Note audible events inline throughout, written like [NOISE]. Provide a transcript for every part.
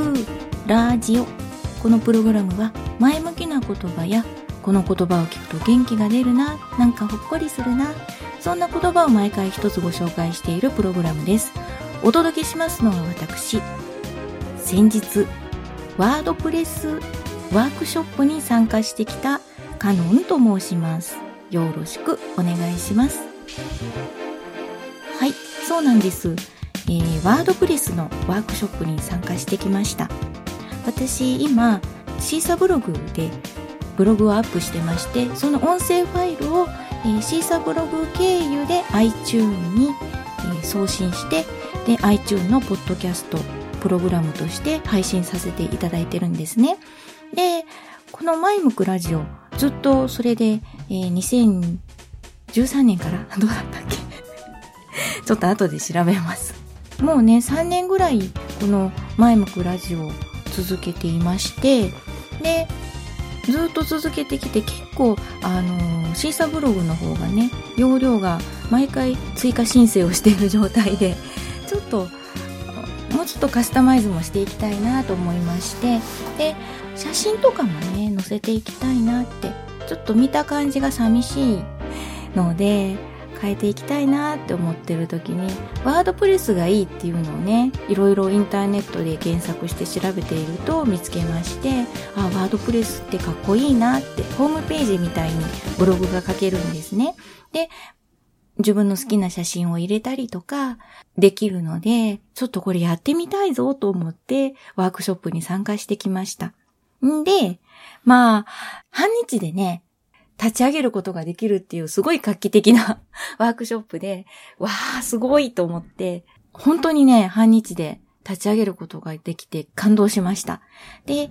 くラジオ。このプログラムは前向きな言葉やこの言葉を聞くと元気が出るななんかほっこりするなそんな言葉を毎回一つご紹介しているプログラムです。お届けしますのは私。先日ワードプレスワークショップに参加してきたカノンと申します。よろしくお願いします。はいそうなんです。えー、 WordPress のワークショップに参加してきました。私今 Seesaa ブログでブログをアップしてましてその音声ファイルを、えー、 Seesaa ブログ経由で iTune に、えー、送信してで iTune のポッドキャストプログラムとして配信させていただいてるんですね。でこの前向くラジオずっとそれで、えー、2013年から [LAUGHS] どうだったっけ？[LAUGHS] ちょっと後で調べます。もうね3年ぐらいこの前向くラジオを続けていましてでずっと続けてきて結構あのー、 Seesaa ブログの方がね容量が毎回追加申請をしている状態でちょっともうちょっとカスタマイズもしていきたいなと思いましてで写真とかもね載せていきたいなってちょっと見た感じが寂しいので変えていきたいなって思ってる時にワードプレスがいいっていうのをねいろいろインターネットで検索して調べていると見つけましてあワードプレスってかっこいいなってホームページみたいにブログが書けるんですねで自分の好きな写真を入れたりとかできるので、ちょっとこれやってみたいぞと思ってワークショップに参加してきました。んで、まあ、半日でね、立ち上げることができるっていうすごい画期的な [LAUGHS] ワークショップで、わー、すごいと思って、本当にね、半日で立ち上げることができて感動しました。で、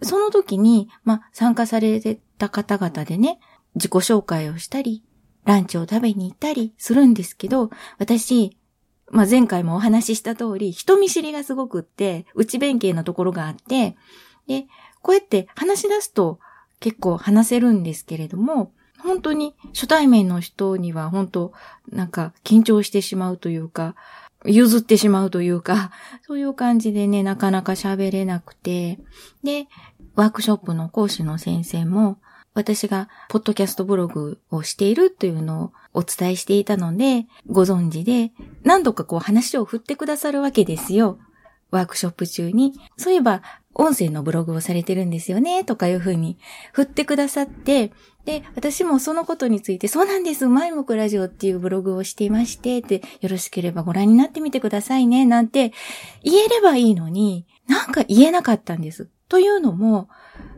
その時に、ま、参加されてた方々でね、自己紹介をしたり、ランチを食べに行ったりするんですけど、私、まあ、前回もお話しした通り、人見知りがすごくって、内弁慶のところがあって、で、こうやって話し出すと、結構話せるんですけれども、本当に初対面の人には本当なんか緊張してしまうというか、譲ってしまうというか、[LAUGHS] そういう感じでね、なかなか喋れなくて、で、ワークショップの講師の先生も、私がポッドキャストブログをしているというのをお伝えしていたので、ご存知で、何度かこう話を振ってくださるわけですよ。ワークショップ中に。そういえば、音声のブログをされてるんですよね、とかいうふうに振ってくださって、で、私もそのことについて、そうなんです、前くラジオっていうブログをしていまして、で、よろしければご覧になってみてくださいね、なんて言えればいいのに、なんか言えなかったんです。というのも、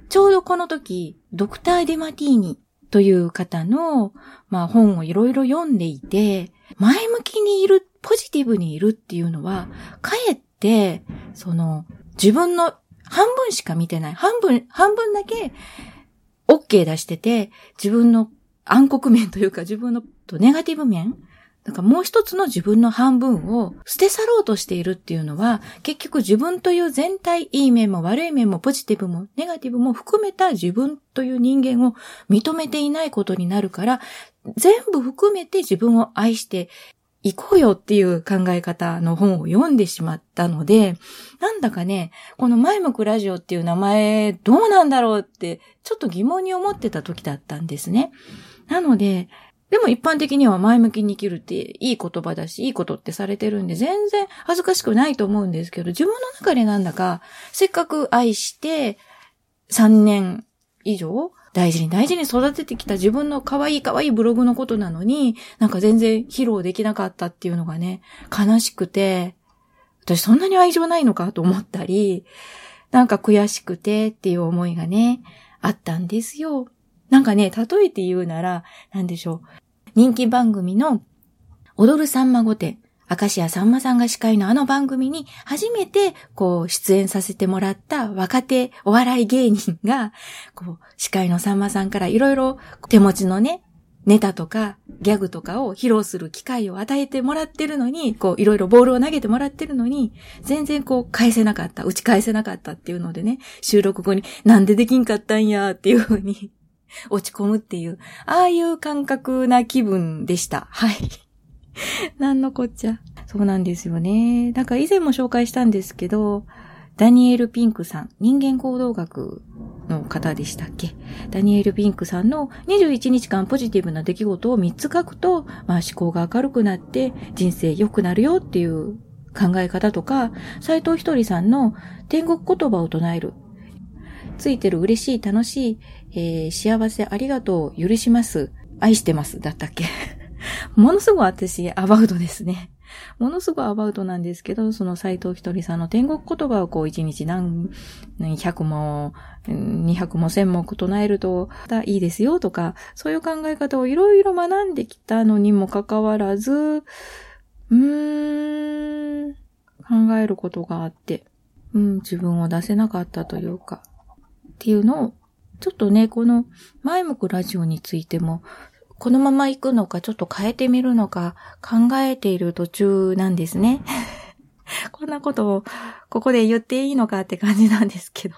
ちょうどこの時、ドクター・デマティーニという方の、まあ本をいろいろ読んでいて、前向きにいる、ポジティブにいるっていうのは、かえって、その、自分の半分しか見てない。半分、半分だけ OK 出してて、自分の暗黒面というか自分のネガティブ面なんかもう一つの自分の半分を捨て去ろうとしているっていうのは、結局自分という全体、いい面も悪い面もポジティブもネガティブも含めた自分という人間を認めていないことになるから、全部含めて自分を愛して行こうよっていう考え方の本を読んでしまったので、なんだかね、この前向くラジオっていう名前どうなんだろうってちょっと疑問に思ってた時だったんですね。なので、でも一般的には前向きに生きるっていい言葉だし、いいことってされてるんで全然恥ずかしくないと思うんですけど、自分の中でなんだかせっかく愛して3年以上大事に大事に育ててきた自分の可愛い可愛いブログのことなのに、なんか全然披露できなかったっていうのがね、悲しくて、私そんなに愛情ないのかと思ったり、なんか悔しくてっていう思いがね、あったんですよ。なんかね、例えて言うなら、なんでしょう。人気番組の踊るさんま御殿。明石家さんまさんが司会のあの番組に初めてこう出演させてもらった若手お笑い芸人が、こう司会のさんまさんからいろいろ手持ちのね、ネタとかギャグとかを披露する機会を与えてもらってるのに、こういろいろボールを投げてもらってるのに、全然こう返せなかった、打ち返せなかったっていうのでね、収録後になんでできんかったんやっていうふうに落ち込むっていう、ああいう感覚な気分でした。はい。[LAUGHS] なんのこっちゃ。そうなんですよね。なんか以前も紹介したんですけど、ダニエル・ピンクさん、人間行動学の方でしたっけ？ダニエル・ピンクさんの21日間ポジティブな出来事を3つ書くと、まあ思考が明るくなって人生良くなるよっていう考え方とか、斎藤ひとりさんの天国言葉を唱える。ついてる嬉しい、楽しい、えー、幸せ、ありがとう、許します、愛してます、だったっけ？ものすごい私、アバウトですね。ものすごいアバウトなんですけど、その斎藤ひとりさんの天国言葉をこう一日何、百も、二百も千も唱えるといいですよとか、そういう考え方をいろいろ学んできたのにもかかわらず、うーん、考えることがあって、うん、自分を出せなかったというか、っていうのを、ちょっとね、この前向くラジオについてもこのまま行くのか、ちょっと変えてみるのか、考えている途中なんですね。[LAUGHS] こんなことを、ここで言っていいのかって感じなんですけど。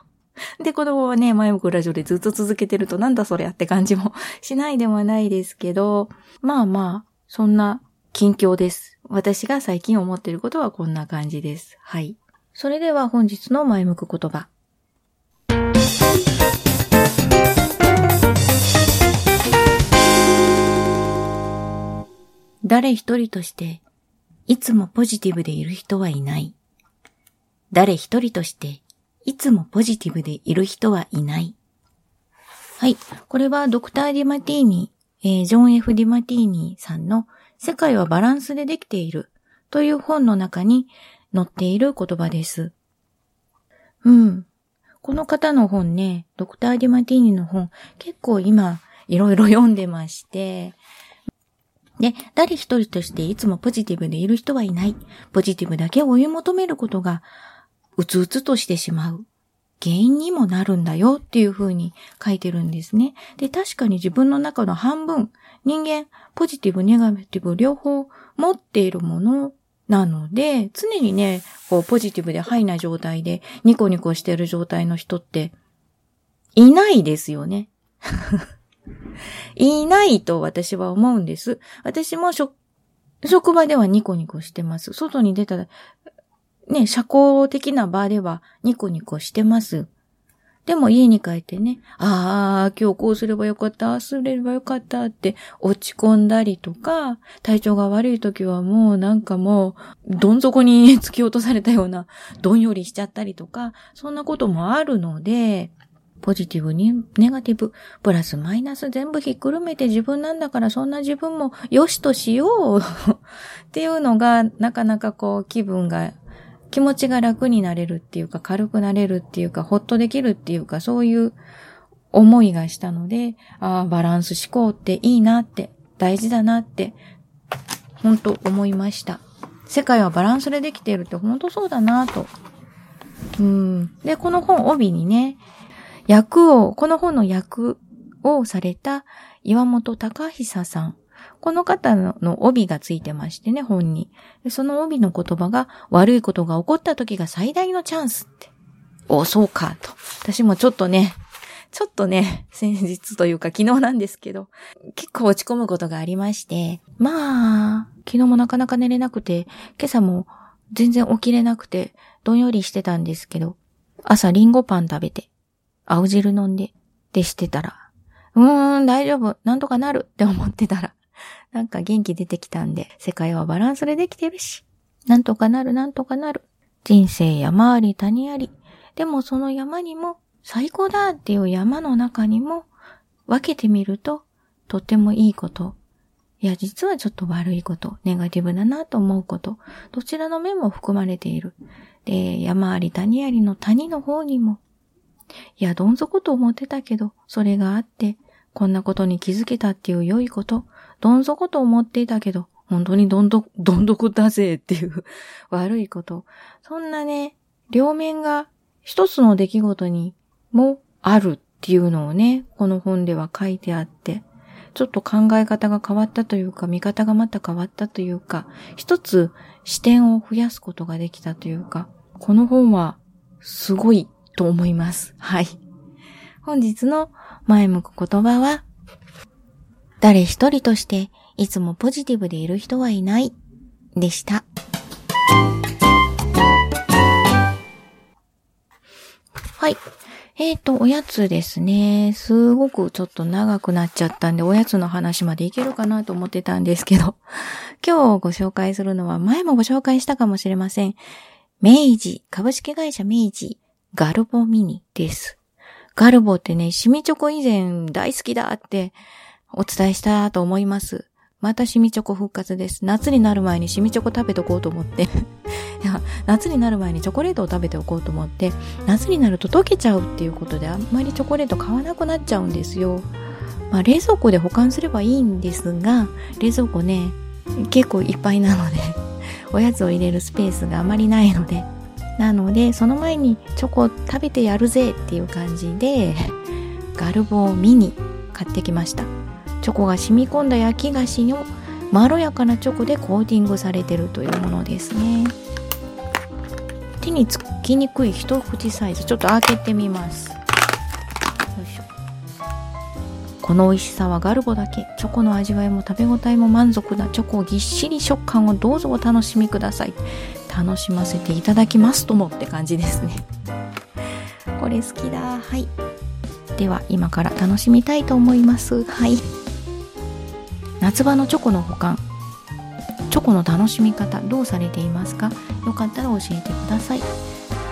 で、このね、前向くラジオでずっと続けてるとなんだそれやって感じもしないでもないですけど、まあまあ、そんな近況です。私が最近思ってることはこんな感じです。はい。それでは本日の前向く言葉。誰一人として、いつもポジティブでいる人はいない。誰一人として、いつもポジティブでいる人はいない。はい。これはドクター・ディマティーニ、えー、ジョン・ F・ ディマティーニさんの世界はバランスでできているという本の中に載っている言葉です。うん。この方の本ね、ドクター・ディマティーニの本、結構今、いろいろ読んでまして、で、誰一人としていつもポジティブでいる人はいない。ポジティブだけを追い求めることが、うつうつとしてしまう。原因にもなるんだよっていう風に書いてるんですね。で、確かに自分の中の半分、人間、ポジティブ、ネガティブ両方持っているものなので、常にね、こう、ポジティブでハイな状態で、ニコニコしてる状態の人って、いないですよね。[LAUGHS] いないと私は思うんです。私も職場ではニコニコしてます。外に出たら、ね、社交的な場ではニコニコしてます。でも家に帰ってね、ああ、今日こうすればよかった、ああすればよかったって落ち込んだりとか、体調が悪い時はもうなんかもう、どん底に突き落とされたような、どんよりしちゃったりとか、そんなこともあるので、ポジティブに、ネガティブ、プラスマイナス全部ひっくるめて自分なんだからそんな自分も良しとしよう [LAUGHS] っていうのが、なかなかこう気分が、気持ちが楽になれるっていうか、軽くなれるっていうか、ほっとできるっていうか、そういう思いがしたので、ああ、バランス思考っていいなって、大事だなって、本当思いました。世界はバランスでできているって本当そうだなと。うん。で、この本帯にね、役を、この本の役をされた岩本隆久さん。この方の帯がついてましてね、本に。その帯の言葉が、悪いことが起こった時が最大のチャンスって。お、そうか、と。私もちょっとね、ちょっとね、[LAUGHS] 先日というか昨日なんですけど、結構落ち込むことがありまして、まあ、昨日もなかなか寝れなくて、今朝も全然起きれなくて、どんよりしてたんですけど、朝リンゴパン食べて、青汁飲んで、でしてたら、うーん、大丈夫、なんとかなるって思ってたら、[LAUGHS] なんか元気出てきたんで、世界はバランスでできてるし、なんとかなる、なんとかなる。人生山あり谷あり。でもその山にも、最高だっていう山の中にも、分けてみると、とってもいいこと。いや、実はちょっと悪いこと、ネガティブだなと思うこと、どちらの面も含まれている。で、山あり谷ありの谷の方にも、いや、どん底と思ってたけど、それがあって、こんなことに気づけたっていう良いこと、どん底と思っていたけど、本当にどんど、どんどこだぜっていう悪いこと。そんなね、両面が一つの出来事にもあるっていうのをね、この本では書いてあって、ちょっと考え方が変わったというか、見方がまた変わったというか、一つ視点を増やすことができたというか、この本はすごいと思います。はい。本日の前向く言葉は、誰一人としていつもポジティブでいる人はいないでした。はい。えっ、ー、と、おやつですね。すごくちょっと長くなっちゃったんで、おやつの話までいけるかなと思ってたんですけど、今日ご紹介するのは、前もご紹介したかもしれません。明治、株式会社明治、ガルボミニです。ガルボってね、シミチョコ以前大好きだってお伝えしたと思います。またシミチョコ復活です。夏になる前にシミチョコ食べとこうと思って [LAUGHS] いや、夏になる前にチョコレートを食べておこうと思って、夏になると溶けちゃうっていうことであんまりチョコレート買わなくなっちゃうんですよ。まあ冷蔵庫で保管すればいいんですが、冷蔵庫ね、結構いっぱいなので [LAUGHS] おやつを入れるスペースがあまりないので、なので、その前にチョコ食べてやるぜっていう感じで、ガルボーミニ買ってきました。チョコが染み込んだ焼き菓子のまろやかなチョコでコーティングされてるというものですね。手につきにくい一口サイズちょっと開けてみます。よいしょ。この美味しさはガルボだけ。チョコの味わいも食べ応えも満足なチョコぎっしり食感をどうぞお楽しみください。楽しませていただきますともって感じですね。[LAUGHS] これ好きだ。はい。では今から楽しみたいと思います。はい。夏場のチョコの保管。チョコの楽しみ方どうされていますか？よかったら教えてください。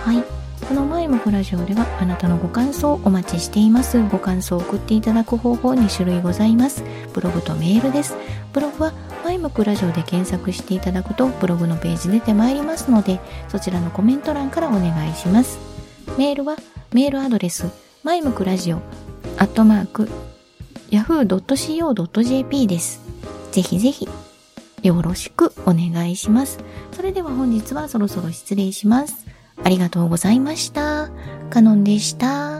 はい。この前もフラジオではあなたのご感想をお待ちしていますご感想を送っていただく方法2種類ございますブログとメールですブログはマイムクラジオで検索していただくとブログのページ出てまいりますのでそちらのコメント欄からお願いしますメールはメールアドレスマイムクラジオアットマーク yahoo.co.jp です。ぜひぜひ、よろしくお願いします。それでは本日はそろそろ失礼します。ありがとうございました。カノンでした。